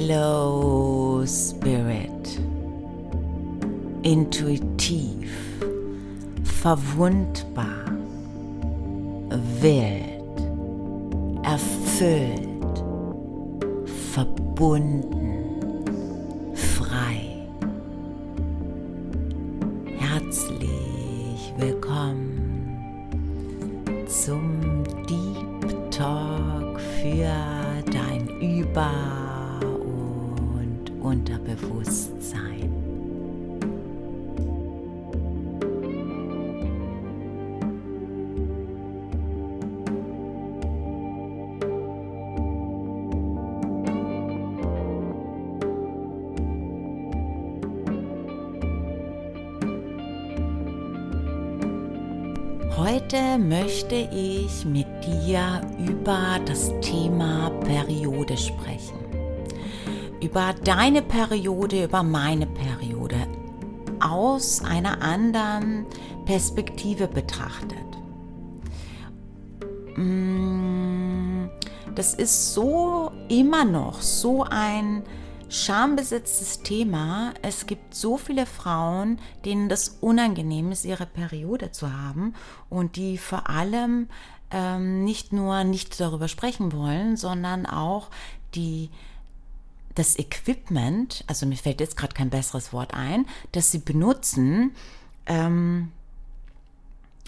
Hello Spirit. Intuitiv, verwundbar, wild, erfüllt, verbunden, Heute möchte ich mit dir über das Thema Periode sprechen. Über deine Periode, über meine Periode aus einer anderen Perspektive betrachtet. Mm, das ist so immer noch so ein schambesetztes Thema. Es gibt so viele Frauen, denen das unangenehm ist, ihre Periode zu haben und die vor allem ähm, nicht nur nicht darüber sprechen wollen, sondern auch die das Equipment, also mir fällt jetzt gerade kein besseres Wort ein, das sie benutzen, ähm,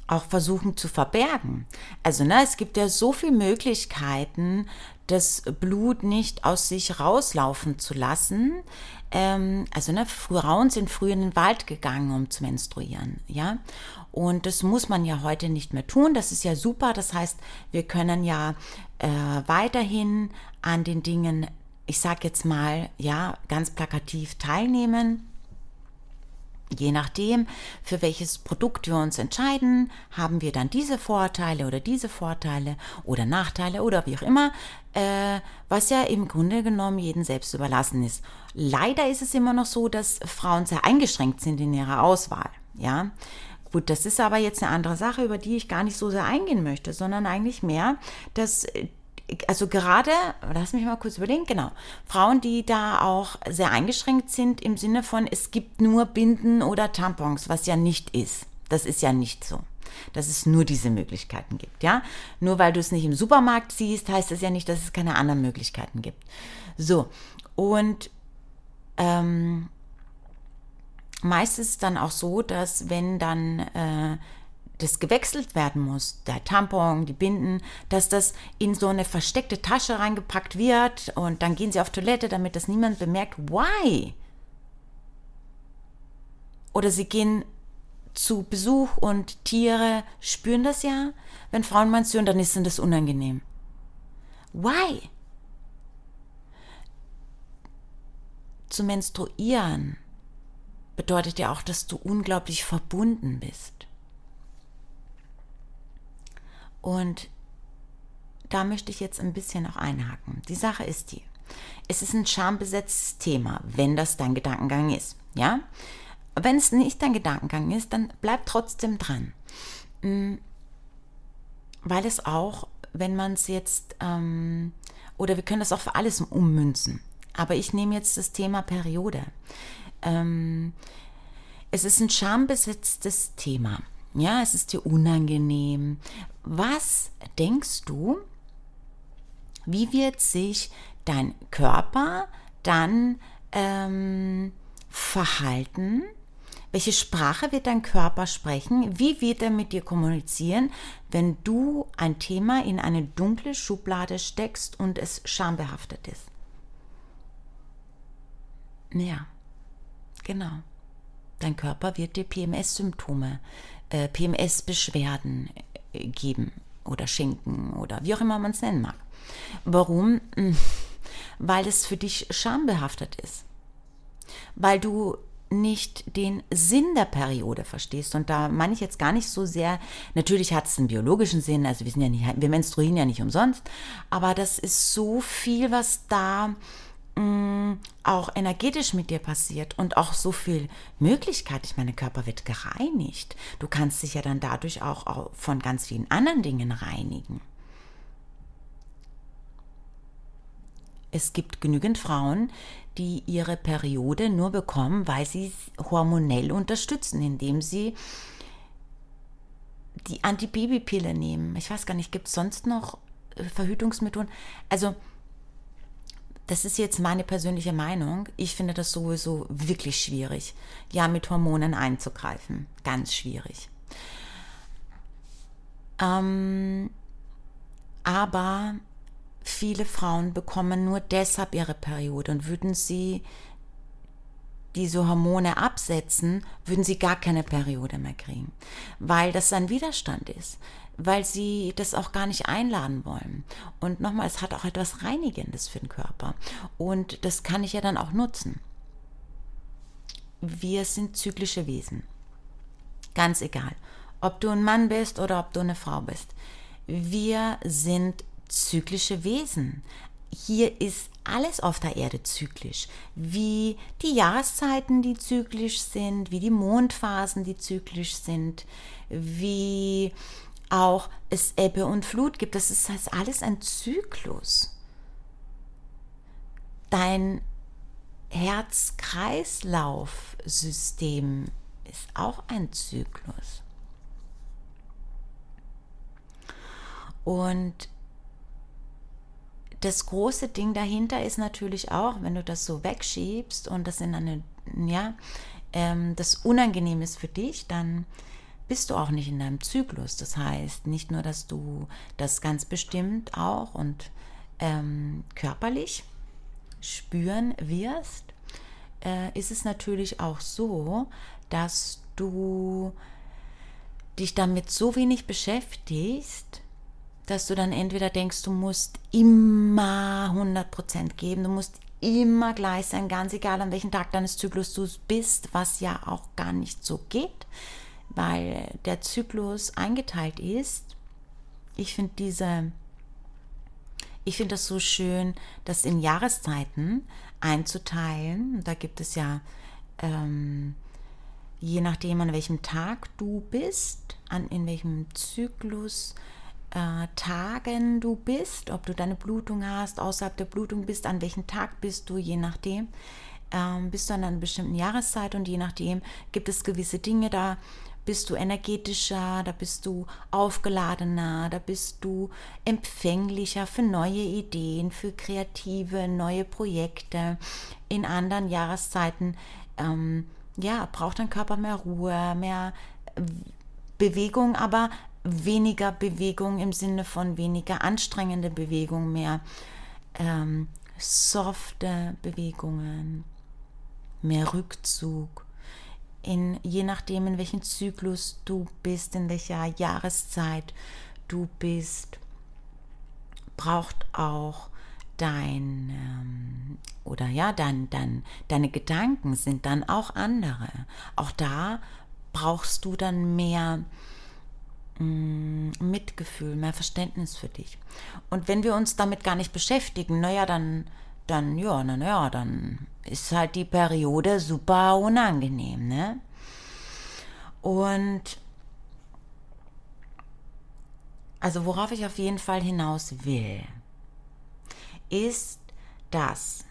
auch versuchen zu verbergen. Also ne, es gibt ja so viele Möglichkeiten, das Blut nicht aus sich rauslaufen zu lassen. Ähm, also ne, Frauen sind früher in den Wald gegangen, um zu menstruieren, ja. Und das muss man ja heute nicht mehr tun. Das ist ja super. Das heißt, wir können ja äh, weiterhin an den Dingen, ich sag jetzt mal, ja, ganz plakativ teilnehmen Je nachdem, für welches Produkt wir uns entscheiden, haben wir dann diese Vorteile oder diese Vorteile oder Nachteile oder wie auch immer, äh, was ja im Grunde genommen jeden selbst überlassen ist. Leider ist es immer noch so, dass Frauen sehr eingeschränkt sind in ihrer Auswahl. Ja, Gut, das ist aber jetzt eine andere Sache, über die ich gar nicht so sehr eingehen möchte, sondern eigentlich mehr, dass also gerade, lass mich mal kurz überlegen, genau, Frauen, die da auch sehr eingeschränkt sind im Sinne von, es gibt nur Binden oder Tampons, was ja nicht ist. Das ist ja nicht so. Dass es nur diese Möglichkeiten gibt, ja. Nur weil du es nicht im Supermarkt siehst, heißt das ja nicht, dass es keine anderen Möglichkeiten gibt. So, und ähm, meist ist es dann auch so, dass wenn dann äh, das gewechselt werden muss, der Tampon, die Binden, dass das in so eine versteckte Tasche reingepackt wird und dann gehen sie auf Toilette, damit das niemand bemerkt. Why? Oder sie gehen zu Besuch und Tiere spüren das ja. Wenn Frauen menstruieren, dann ist das unangenehm. Why? Zu menstruieren bedeutet ja auch, dass du unglaublich verbunden bist. Und da möchte ich jetzt ein bisschen noch einhaken. Die Sache ist die, es ist ein schambesetztes Thema, wenn das dein Gedankengang ist. Ja? Wenn es nicht dein Gedankengang ist, dann bleib trotzdem dran. Mm, weil es auch, wenn man es jetzt, ähm, oder wir können das auch für alles ummünzen. Aber ich nehme jetzt das Thema Periode. Ähm, es ist ein schambesetztes Thema. Ja, es ist dir unangenehm. Was denkst du, wie wird sich dein Körper dann ähm, verhalten? Welche Sprache wird dein Körper sprechen? Wie wird er mit dir kommunizieren, wenn du ein Thema in eine dunkle Schublade steckst und es schambehaftet ist? Ja, genau. Dein Körper wird dir PMS-Symptome äh, PMS-Beschwerden geben oder schenken oder wie auch immer man es nennen mag. Warum? Hm, weil es für dich schambehaftet ist. Weil du nicht den Sinn der Periode verstehst. Und da meine ich jetzt gar nicht so sehr, natürlich hat es einen biologischen Sinn, also wir sind ja nicht, wir menstruieren ja nicht umsonst, aber das ist so viel, was da auch energetisch mit dir passiert und auch so viel Möglichkeit. Ich meine, Körper wird gereinigt. Du kannst dich ja dann dadurch auch von ganz vielen anderen Dingen reinigen. Es gibt genügend Frauen, die ihre Periode nur bekommen, weil sie hormonell unterstützen, indem sie die Antibabypille nehmen. Ich weiß gar nicht, gibt es sonst noch äh, Verhütungsmethoden? Also, das ist jetzt meine persönliche Meinung. Ich finde das sowieso wirklich schwierig, ja, mit Hormonen einzugreifen. Ganz schwierig. Ähm, aber viele Frauen bekommen nur deshalb ihre Periode und würden sie diese Hormone absetzen, würden sie gar keine Periode mehr kriegen, weil das ein Widerstand ist, weil sie das auch gar nicht einladen wollen. Und nochmal, es hat auch etwas Reinigendes für den Körper und das kann ich ja dann auch nutzen. Wir sind zyklische Wesen. Ganz egal, ob du ein Mann bist oder ob du eine Frau bist. Wir sind zyklische Wesen. Hier ist alles auf der Erde zyklisch, wie die Jahreszeiten, die zyklisch sind, wie die Mondphasen, die zyklisch sind, wie auch es Ebbe und Flut gibt. Das ist alles ein Zyklus. Dein Herz-Kreislauf-System ist auch ein Zyklus. Und das große Ding dahinter ist natürlich auch, wenn du das so wegschiebst und das in eine, ja, ähm, das unangenehm ist für dich, dann bist du auch nicht in deinem Zyklus. Das heißt, nicht nur, dass du das ganz bestimmt auch und ähm, körperlich spüren wirst, äh, ist es natürlich auch so, dass du dich damit so wenig beschäftigst, dass du dann entweder denkst, du musst immer 100% geben, du musst immer gleich sein, ganz egal an welchem Tag deines Zyklus du bist, was ja auch gar nicht so geht, weil der Zyklus eingeteilt ist. Ich finde diese, ich finde das so schön, das in Jahreszeiten einzuteilen. Da gibt es ja, ähm, je nachdem an welchem Tag du bist, an in welchem Zyklus äh, Tagen du bist, ob du deine Blutung hast, außerhalb der Blutung bist, an welchem Tag bist du, je nachdem. Ähm, bist du an einer bestimmten Jahreszeit und je nachdem gibt es gewisse Dinge, da bist du energetischer, da bist du aufgeladener, da bist du empfänglicher für neue Ideen, für kreative, neue Projekte. In anderen Jahreszeiten, ähm, ja, braucht dein Körper mehr Ruhe, mehr Bewegung, aber weniger Bewegung im Sinne von weniger anstrengende Bewegung, mehr ähm, softe Bewegungen, mehr Rückzug. In, je nachdem, in welchem Zyklus du bist, in welcher Jahreszeit du bist, braucht auch dein ähm, oder ja, dein, dein, deine Gedanken sind dann auch andere. Auch da brauchst du dann mehr Mm, Mitgefühl, mehr Verständnis für dich. Und wenn wir uns damit gar nicht beschäftigen, naja, dann, dann, ja, naja, dann ist halt die Periode super unangenehm, ne? Und also worauf ich auf jeden Fall hinaus will, ist, dass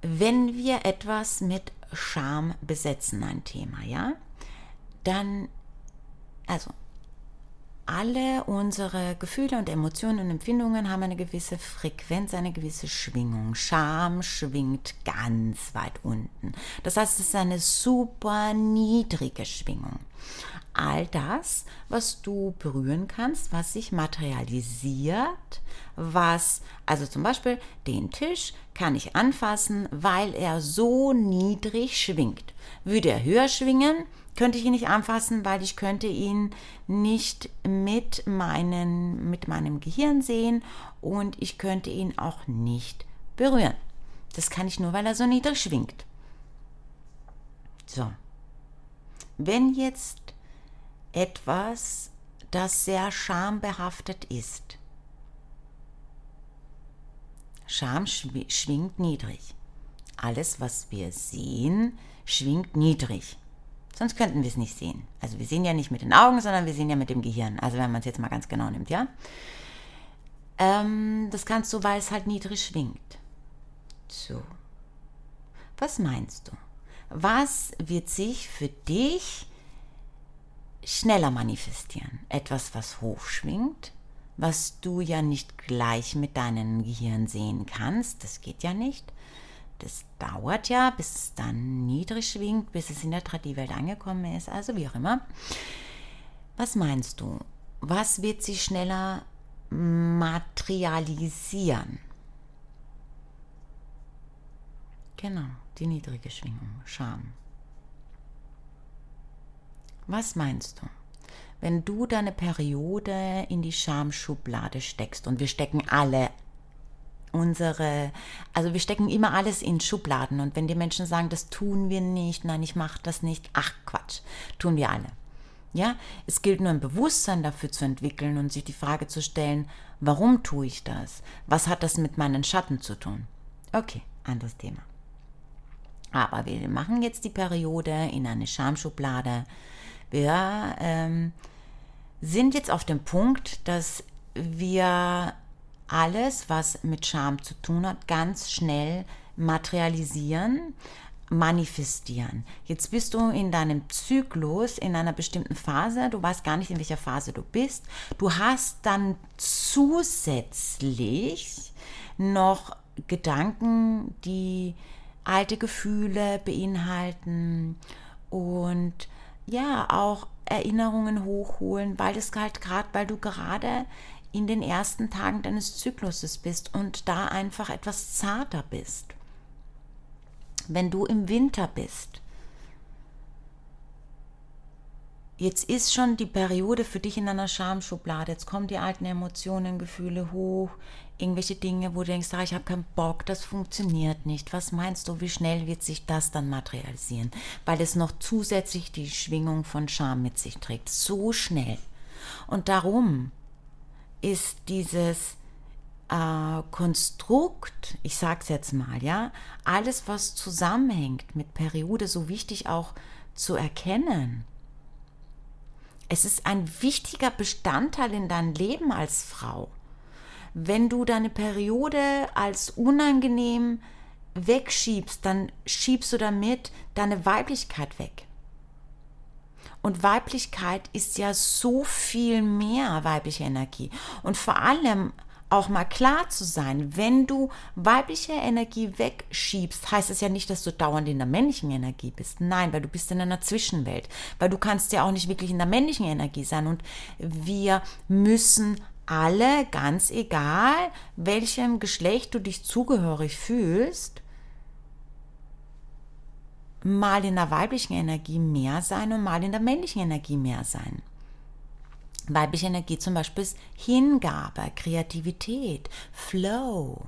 wenn wir etwas mit Scham besetzen, ein Thema, ja, dann also, alle unsere Gefühle und Emotionen und Empfindungen haben eine gewisse Frequenz, eine gewisse Schwingung. Scham schwingt ganz weit unten. Das heißt, es ist eine super niedrige Schwingung. All das, was du berühren kannst, was sich materialisiert, was, also zum Beispiel den Tisch kann ich anfassen, weil er so niedrig schwingt. Würde er höher schwingen, könnte ich ihn nicht anfassen, weil ich könnte ihn nicht mit, meinen, mit meinem Gehirn sehen und ich könnte ihn auch nicht berühren. Das kann ich nur, weil er so niedrig schwingt. So. Wenn jetzt etwas, das sehr schambehaftet ist, Scham schwingt niedrig. Alles, was wir sehen, schwingt niedrig. Sonst könnten wir es nicht sehen. Also wir sehen ja nicht mit den Augen, sondern wir sehen ja mit dem Gehirn. Also wenn man es jetzt mal ganz genau nimmt, ja. Ähm, das kannst du, weil es halt niedrig schwingt. So. Was meinst du? Was wird sich für dich schneller manifestieren? Etwas, was hochschwingt, was du ja nicht gleich mit deinem Gehirn sehen kannst, das geht ja nicht. Das dauert ja, bis es dann niedrig schwingt, bis es in der 3D-Welt angekommen ist, also wie auch immer. Was meinst du? Was wird sich schneller materialisieren? Genau, die niedrige Schwingung, Scham. Was meinst du? Wenn du deine Periode in die Schamschublade steckst und wir stecken alle unsere, also wir stecken immer alles in Schubladen und wenn die Menschen sagen, das tun wir nicht, nein, ich mache das nicht, ach Quatsch, tun wir alle. Ja, es gilt nur ein Bewusstsein dafür zu entwickeln und sich die Frage zu stellen, warum tue ich das? Was hat das mit meinen Schatten zu tun? Okay, anderes Thema. Aber wir machen jetzt die Periode in eine Schamschublade. Wir ähm, sind jetzt auf dem Punkt, dass wir alles, was mit Scham zu tun hat, ganz schnell materialisieren, manifestieren. Jetzt bist du in deinem Zyklus in einer bestimmten Phase, du weißt gar nicht, in welcher Phase du bist. Du hast dann zusätzlich noch Gedanken, die alte Gefühle beinhalten und ja, auch Erinnerungen hochholen, weil es halt gerade, weil du gerade in den ersten Tagen deines Zykluses bist und da einfach etwas zarter bist. Wenn du im Winter bist, jetzt ist schon die Periode für dich in einer Schamschublade, jetzt kommen die alten Emotionen, Gefühle hoch, irgendwelche Dinge, wo du denkst, ah, ich habe keinen Bock, das funktioniert nicht. Was meinst du, wie schnell wird sich das dann materialisieren? Weil es noch zusätzlich die Schwingung von Scham mit sich trägt. So schnell. Und darum ist dieses äh, Konstrukt, ich sag's jetzt mal, ja, alles, was zusammenhängt mit Periode, so wichtig auch zu erkennen. Es ist ein wichtiger Bestandteil in deinem Leben als Frau. Wenn du deine Periode als unangenehm wegschiebst, dann schiebst du damit deine Weiblichkeit weg. Und Weiblichkeit ist ja so viel mehr weibliche Energie. Und vor allem auch mal klar zu sein, wenn du weibliche Energie wegschiebst, heißt es ja nicht, dass du dauernd in der männlichen Energie bist. Nein, weil du bist in einer Zwischenwelt. Weil du kannst ja auch nicht wirklich in der männlichen Energie sein. Und wir müssen alle, ganz egal, welchem Geschlecht du dich zugehörig fühlst, mal in der weiblichen Energie mehr sein und mal in der männlichen Energie mehr sein. Weibliche Energie zum Beispiel ist Hingabe, Kreativität, Flow.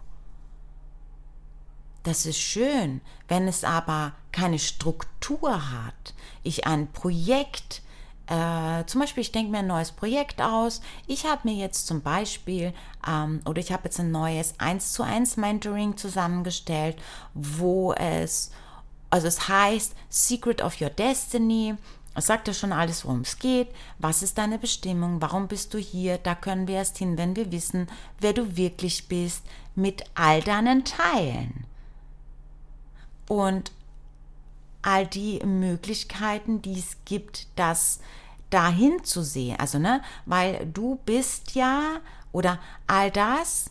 Das ist schön, wenn es aber keine Struktur hat. Ich ein Projekt, äh, zum Beispiel, ich denke mir ein neues Projekt aus. Ich habe mir jetzt zum Beispiel, ähm, oder ich habe jetzt ein neues 1 zu 1 Mentoring zusammengestellt, wo es also es heißt Secret of Your Destiny. Es sagt ja schon alles, worum es geht. Was ist deine Bestimmung? Warum bist du hier? Da können wir erst hin, wenn wir wissen, wer du wirklich bist, mit all deinen Teilen. Und all die Möglichkeiten, die es gibt, das dahin zu sehen. Also, ne, weil du bist ja oder all das,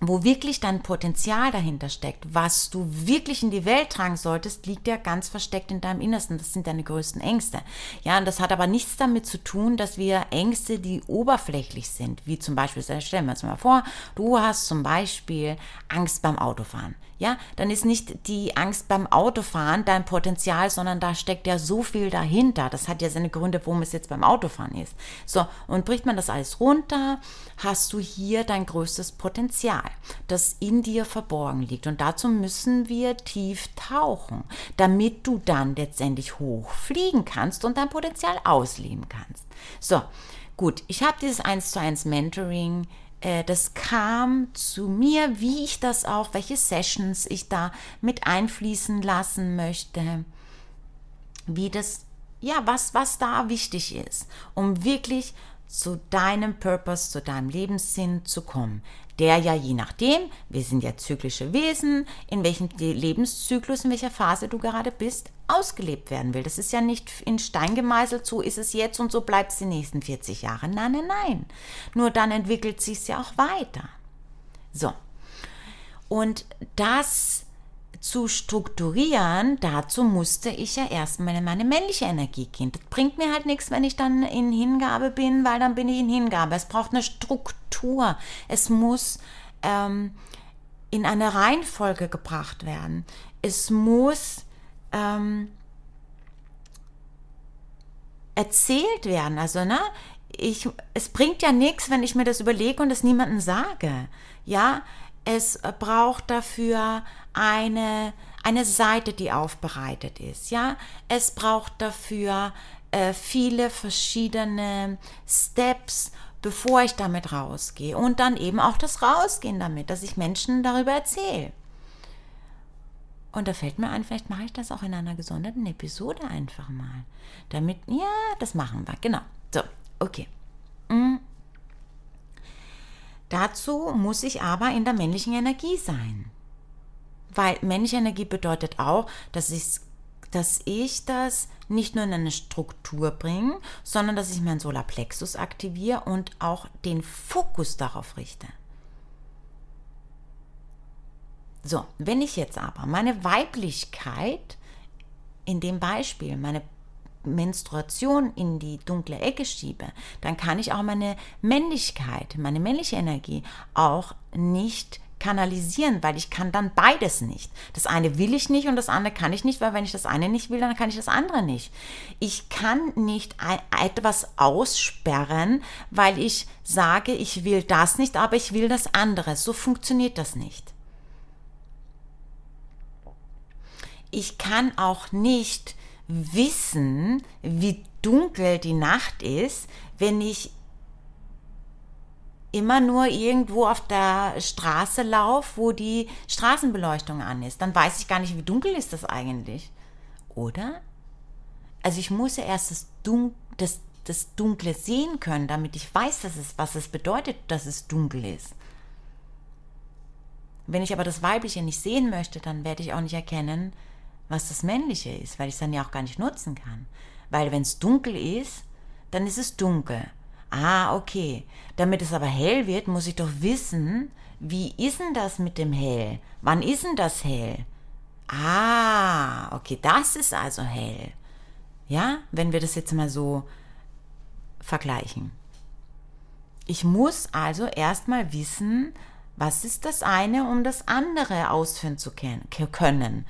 wo wirklich dein Potenzial dahinter steckt, was du wirklich in die Welt tragen solltest, liegt ja ganz versteckt in deinem Innersten. Das sind deine größten Ängste. Ja, und das hat aber nichts damit zu tun, dass wir Ängste, die oberflächlich sind, wie zum Beispiel, stellen wir uns mal vor, du hast zum Beispiel Angst beim Autofahren. Ja, dann ist nicht die Angst beim Autofahren dein Potenzial, sondern da steckt ja so viel dahinter. Das hat ja seine Gründe, warum es jetzt beim Autofahren ist. So, und bricht man das alles runter, hast du hier dein größtes Potenzial, das in dir verborgen liegt. Und dazu müssen wir tief tauchen, damit du dann letztendlich hochfliegen kannst und dein Potenzial ausleben kannst. So, gut, ich habe dieses 1 zu 1 Mentoring das kam zu mir, wie ich das auch, welche Sessions ich da mit einfließen lassen möchte, wie das, ja, was, was da wichtig ist, um wirklich zu deinem Purpose, zu deinem Lebenssinn zu kommen. Der ja je nachdem, wir sind ja zyklische Wesen, in welchem Lebenszyklus, in welcher Phase du gerade bist, ausgelebt werden will. Das ist ja nicht in Stein gemeißelt, so ist es jetzt und so bleibt es die nächsten 40 Jahre. Nein, nein, nein. Nur dann entwickelt sich es ja auch weiter. So. Und das zu strukturieren, dazu musste ich ja erstmal in meine männliche Energie gehen. Das bringt mir halt nichts, wenn ich dann in Hingabe bin, weil dann bin ich in Hingabe. Es braucht eine Struktur. Es muss ähm, in eine Reihenfolge gebracht werden. Es muss ähm, erzählt werden. Also, ne, ich, es bringt ja nichts, wenn ich mir das überlege und es niemandem sage. Ja, es braucht dafür eine, eine Seite, die aufbereitet ist. Ja, es braucht dafür äh, viele verschiedene Steps, bevor ich damit rausgehe. Und dann eben auch das Rausgehen damit, dass ich Menschen darüber erzähle. Und da fällt mir ein, vielleicht mache ich das auch in einer gesonderten Episode einfach mal. Damit, ja, das machen wir. Genau. So, okay. Mhm. Dazu muss ich aber in der männlichen Energie sein. Weil männliche Energie bedeutet auch, dass ich, dass ich das nicht nur in eine Struktur bringe, sondern dass ich meinen Solarplexus aktiviere und auch den Fokus darauf richte. So, wenn ich jetzt aber meine Weiblichkeit in dem Beispiel, meine Menstruation in die dunkle Ecke schiebe, dann kann ich auch meine Männlichkeit, meine männliche Energie auch nicht kanalisieren, weil ich kann dann beides nicht. Das eine will ich nicht und das andere kann ich nicht, weil wenn ich das eine nicht will, dann kann ich das andere nicht. Ich kann nicht etwas aussperren, weil ich sage, ich will das nicht, aber ich will das andere. So funktioniert das nicht. Ich kann auch nicht wissen, wie dunkel die Nacht ist, wenn ich immer nur irgendwo auf der Straße laufe, wo die Straßenbeleuchtung an ist. Dann weiß ich gar nicht, wie dunkel ist das eigentlich. Oder? Also ich muss ja erst das, Dun das, das Dunkle sehen können, damit ich weiß, dass es, was es bedeutet, dass es dunkel ist. Wenn ich aber das Weibliche nicht sehen möchte, dann werde ich auch nicht erkennen, was das Männliche ist, weil ich es dann ja auch gar nicht nutzen kann. Weil wenn es dunkel ist, dann ist es dunkel. Ah, okay. Damit es aber hell wird, muss ich doch wissen, wie ist denn das mit dem Hell? Wann ist denn das hell? Ah, okay, das ist also hell. Ja, wenn wir das jetzt mal so vergleichen. Ich muss also erstmal wissen, was ist das eine, um das andere ausführen zu können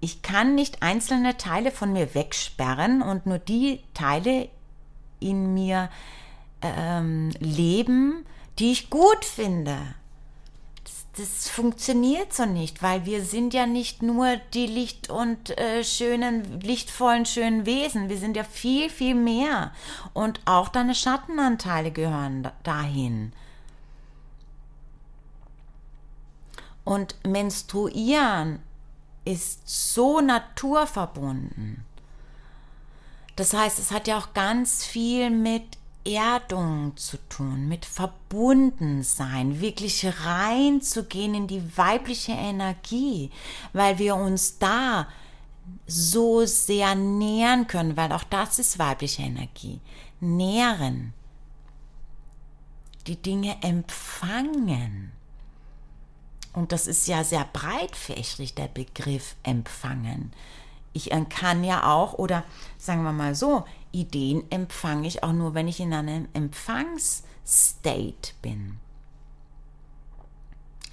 ich kann nicht einzelne Teile von mir wegsperren und nur die Teile in mir ähm, leben, die ich gut finde. Das, das, funktioniert so nicht, weil wir sind ja nicht nur die Licht und äh, schönen, lichtvollen, schönen Wesen. Wir sind ja viel, viel mehr. Und auch deine Schattenanteile gehören dahin. Und menstruieren ist so naturverbunden. Das heißt, es hat ja auch ganz viel mit Erdung zu tun, mit Verbundensein, wirklich reinzugehen in die weibliche Energie, weil wir uns da so sehr nähern können, weil auch das ist weibliche Energie. Nähren, die Dinge empfangen. Und das ist ja sehr breitfächrig, der Begriff empfangen. Ich kann ja auch, oder sagen wir mal so, Ideen empfange ich auch nur, wenn ich in einem Empfangsstate bin.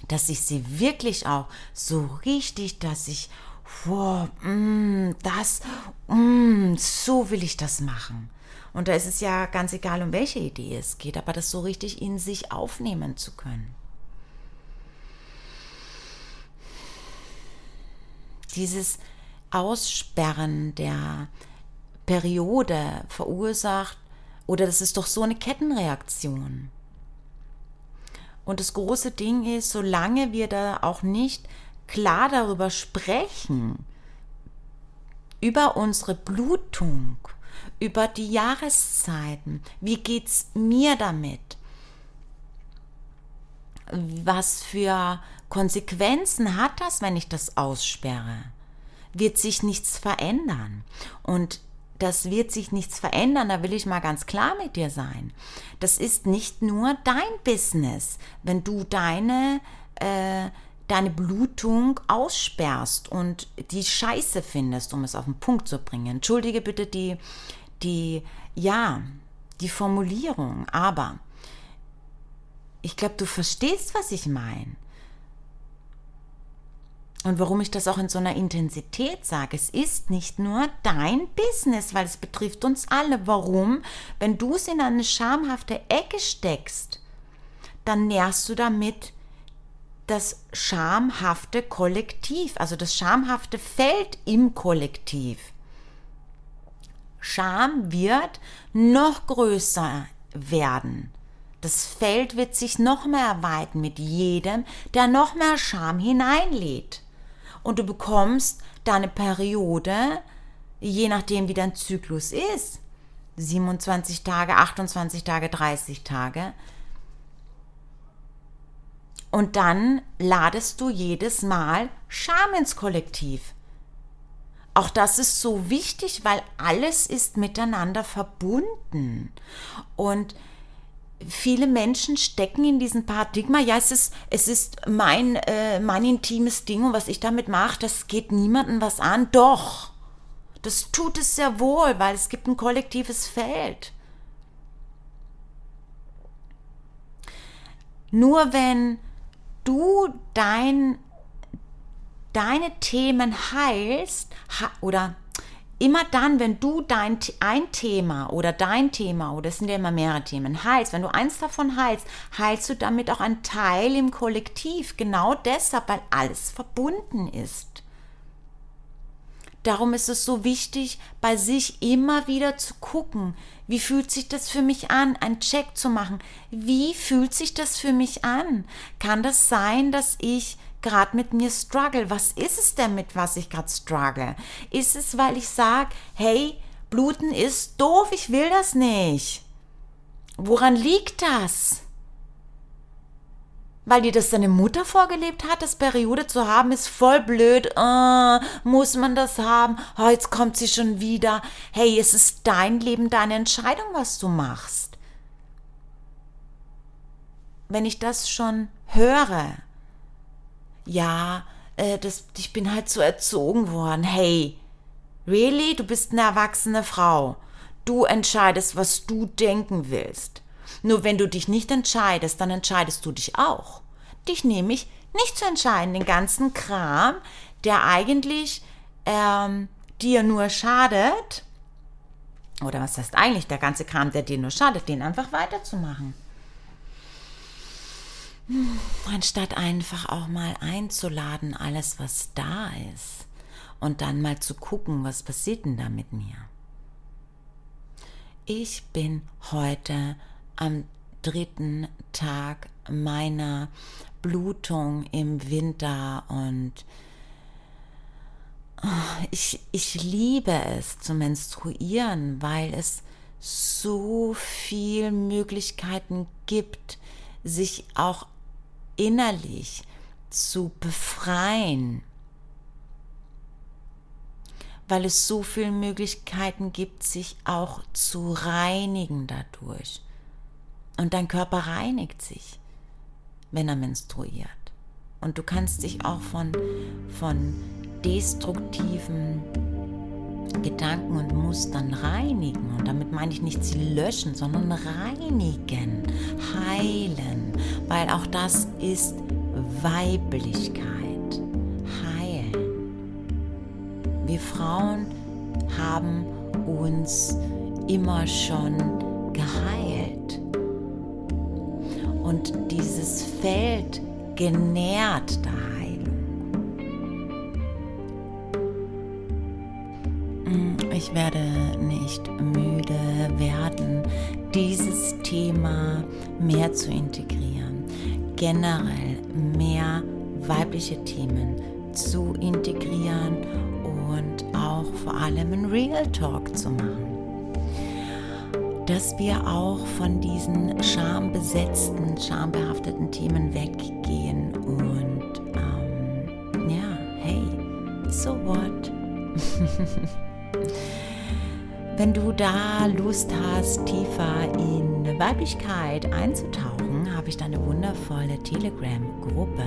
Dass ich sie wirklich auch so richtig, dass ich, wow, mm, das, mm, so will ich das machen. Und da ist es ja ganz egal, um welche Idee es geht, aber das so richtig in sich aufnehmen zu können. Dieses Aussperren der Periode verursacht, oder das ist doch so eine Kettenreaktion. Und das große Ding ist, solange wir da auch nicht klar darüber sprechen, über unsere Blutung über die Jahreszeiten. Wie geht's mir damit? Was für Konsequenzen hat das, wenn ich das aussperre? Wird sich nichts verändern. Und das wird sich nichts verändern, da will ich mal ganz klar mit dir sein. Das ist nicht nur dein Business, wenn du deine, äh, deine Blutung aussperrst und die Scheiße findest, um es auf den Punkt zu bringen. Entschuldige bitte die, die, ja, die Formulierung, aber ich glaube, du verstehst, was ich meine. Und warum ich das auch in so einer Intensität sage, es ist nicht nur dein Business, weil es betrifft uns alle. Warum? Wenn du es in eine schamhafte Ecke steckst, dann nährst du damit das schamhafte Kollektiv, also das schamhafte Feld im Kollektiv. Scham wird noch größer werden. Das Feld wird sich noch mehr erweitern mit jedem, der noch mehr Scham hineinlädt und du bekommst deine Periode, je nachdem wie dein Zyklus ist, 27 Tage, 28 Tage, 30 Tage. Und dann ladest du jedes Mal Scham ins Kollektiv. Auch das ist so wichtig, weil alles ist miteinander verbunden. Und viele Menschen stecken in diesem Paradigma, ja, es ist, es ist mein, äh, mein intimes Ding und was ich damit mache, das geht niemandem was an. Doch, das tut es sehr wohl, weil es gibt ein kollektives Feld. Nur wenn du dein, deine Themen heilst oder immer dann, wenn du dein ein Thema oder dein Thema, oder es sind ja immer mehrere Themen, heilst, wenn du eins davon heilst, heilst du damit auch einen Teil im Kollektiv. Genau deshalb, weil alles verbunden ist. Darum ist es so wichtig, bei sich immer wieder zu gucken, wie fühlt sich das für mich an, einen Check zu machen. Wie fühlt sich das für mich an? Kann das sein, dass ich gerade mit mir struggle? Was ist es denn mit was ich gerade struggle? Ist es, weil ich sage, hey, Bluten ist doof, ich will das nicht? Woran liegt das? Weil dir das deine Mutter vorgelebt hat, das Periode zu haben, ist voll blöd. Oh, muss man das haben? Oh, jetzt kommt sie schon wieder. Hey, es ist dein Leben, deine Entscheidung, was du machst. Wenn ich das schon höre, ja, äh, das, ich bin halt so erzogen worden. Hey, really? Du bist eine erwachsene Frau. Du entscheidest, was du denken willst. Nur wenn du dich nicht entscheidest, dann entscheidest du dich auch. Dich nämlich nicht zu entscheiden, den ganzen Kram, der eigentlich ähm, dir nur schadet, oder was heißt eigentlich der ganze Kram, der dir nur schadet, den einfach weiterzumachen. Anstatt einfach auch mal einzuladen, alles, was da ist. Und dann mal zu gucken, was passiert denn da mit mir. Ich bin heute am dritten Tag meiner Blutung im Winter und oh, ich, ich liebe es zu menstruieren, weil es so viele Möglichkeiten gibt, sich auch innerlich zu befreien, weil es so viele Möglichkeiten gibt, sich auch zu reinigen dadurch. Und dein Körper reinigt sich, wenn er menstruiert. Und du kannst dich auch von, von destruktiven Gedanken und Mustern reinigen. Und damit meine ich nicht sie löschen, sondern reinigen, heilen, weil auch das ist Weiblichkeit. Heilen. Wir Frauen haben uns immer schon geheilt. Und dieses Feld genährt da ich werde nicht müde werden, dieses Thema mehr zu integrieren, generell mehr weibliche Themen zu integrieren und auch vor allem einen Real Talk zu machen. dass wir auch von diesen schambesetzten, schambehafteten Themen weggehen und ähm, ja, hey, so what? Wenn du da Lust hast, tiefer in Weiblichkeit einzutauchen, habe ich da eine wundervolle Telegram-Gruppe,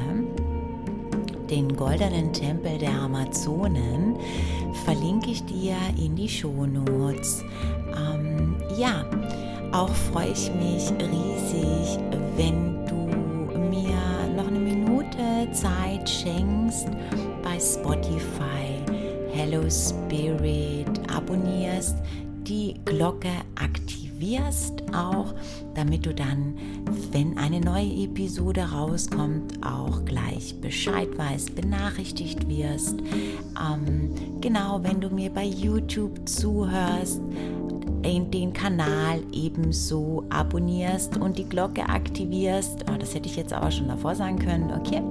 den Goldenen Tempel der Amazonen, verlinke ich dir in die Shownotes. Ähm, ja, auch freue ich mich riesig, wenn du mir noch eine Minute Zeit schenkst bei Spotify Hello Spirit abonnierst, die Glocke aktivierst auch, damit du dann, wenn eine neue Episode rauskommt, auch gleich Bescheid weißt, benachrichtigt wirst. Ähm, genau, wenn du mir bei YouTube zuhörst, den Kanal ebenso abonnierst und die Glocke aktivierst. Oh, das hätte ich jetzt aber schon davor sagen können, okay?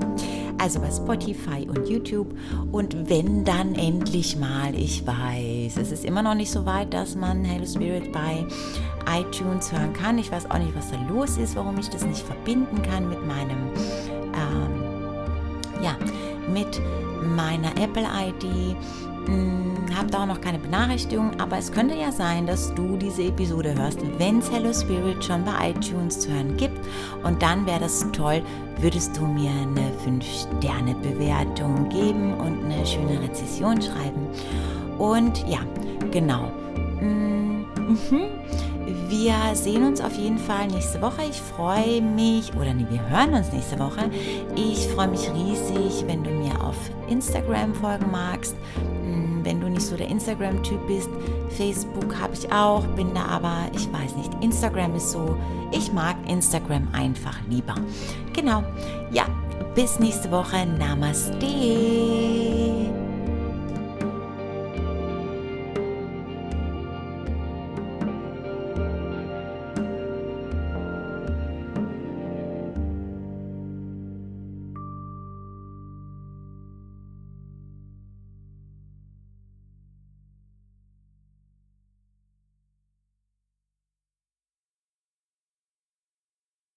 Also bei Spotify und YouTube. Und wenn dann endlich mal, ich weiß, es ist immer noch nicht so weit, dass man Hello Spirit bei iTunes hören kann. Ich weiß auch nicht, was da los ist, warum ich das nicht verbinden kann mit meinem, ähm, ja, mit meiner Apple-ID habe da auch noch keine Benachrichtigung, aber es könnte ja sein, dass du diese Episode hörst, wenn es Hello Spirit schon bei iTunes zu hören gibt. Und dann wäre das toll, würdest du mir eine 5-Sterne-Bewertung geben und eine schöne Rezession schreiben. Und ja, genau. Hm, mhm. Wir sehen uns auf jeden Fall nächste Woche. Ich freue mich, oder nee, wir hören uns nächste Woche. Ich freue mich riesig, wenn du mir auf Instagram folgen magst nicht so der Instagram-Typ bist. Facebook habe ich auch, bin da aber, ich weiß nicht. Instagram ist so, ich mag Instagram einfach lieber. Genau. Ja, bis nächste Woche. Namaste.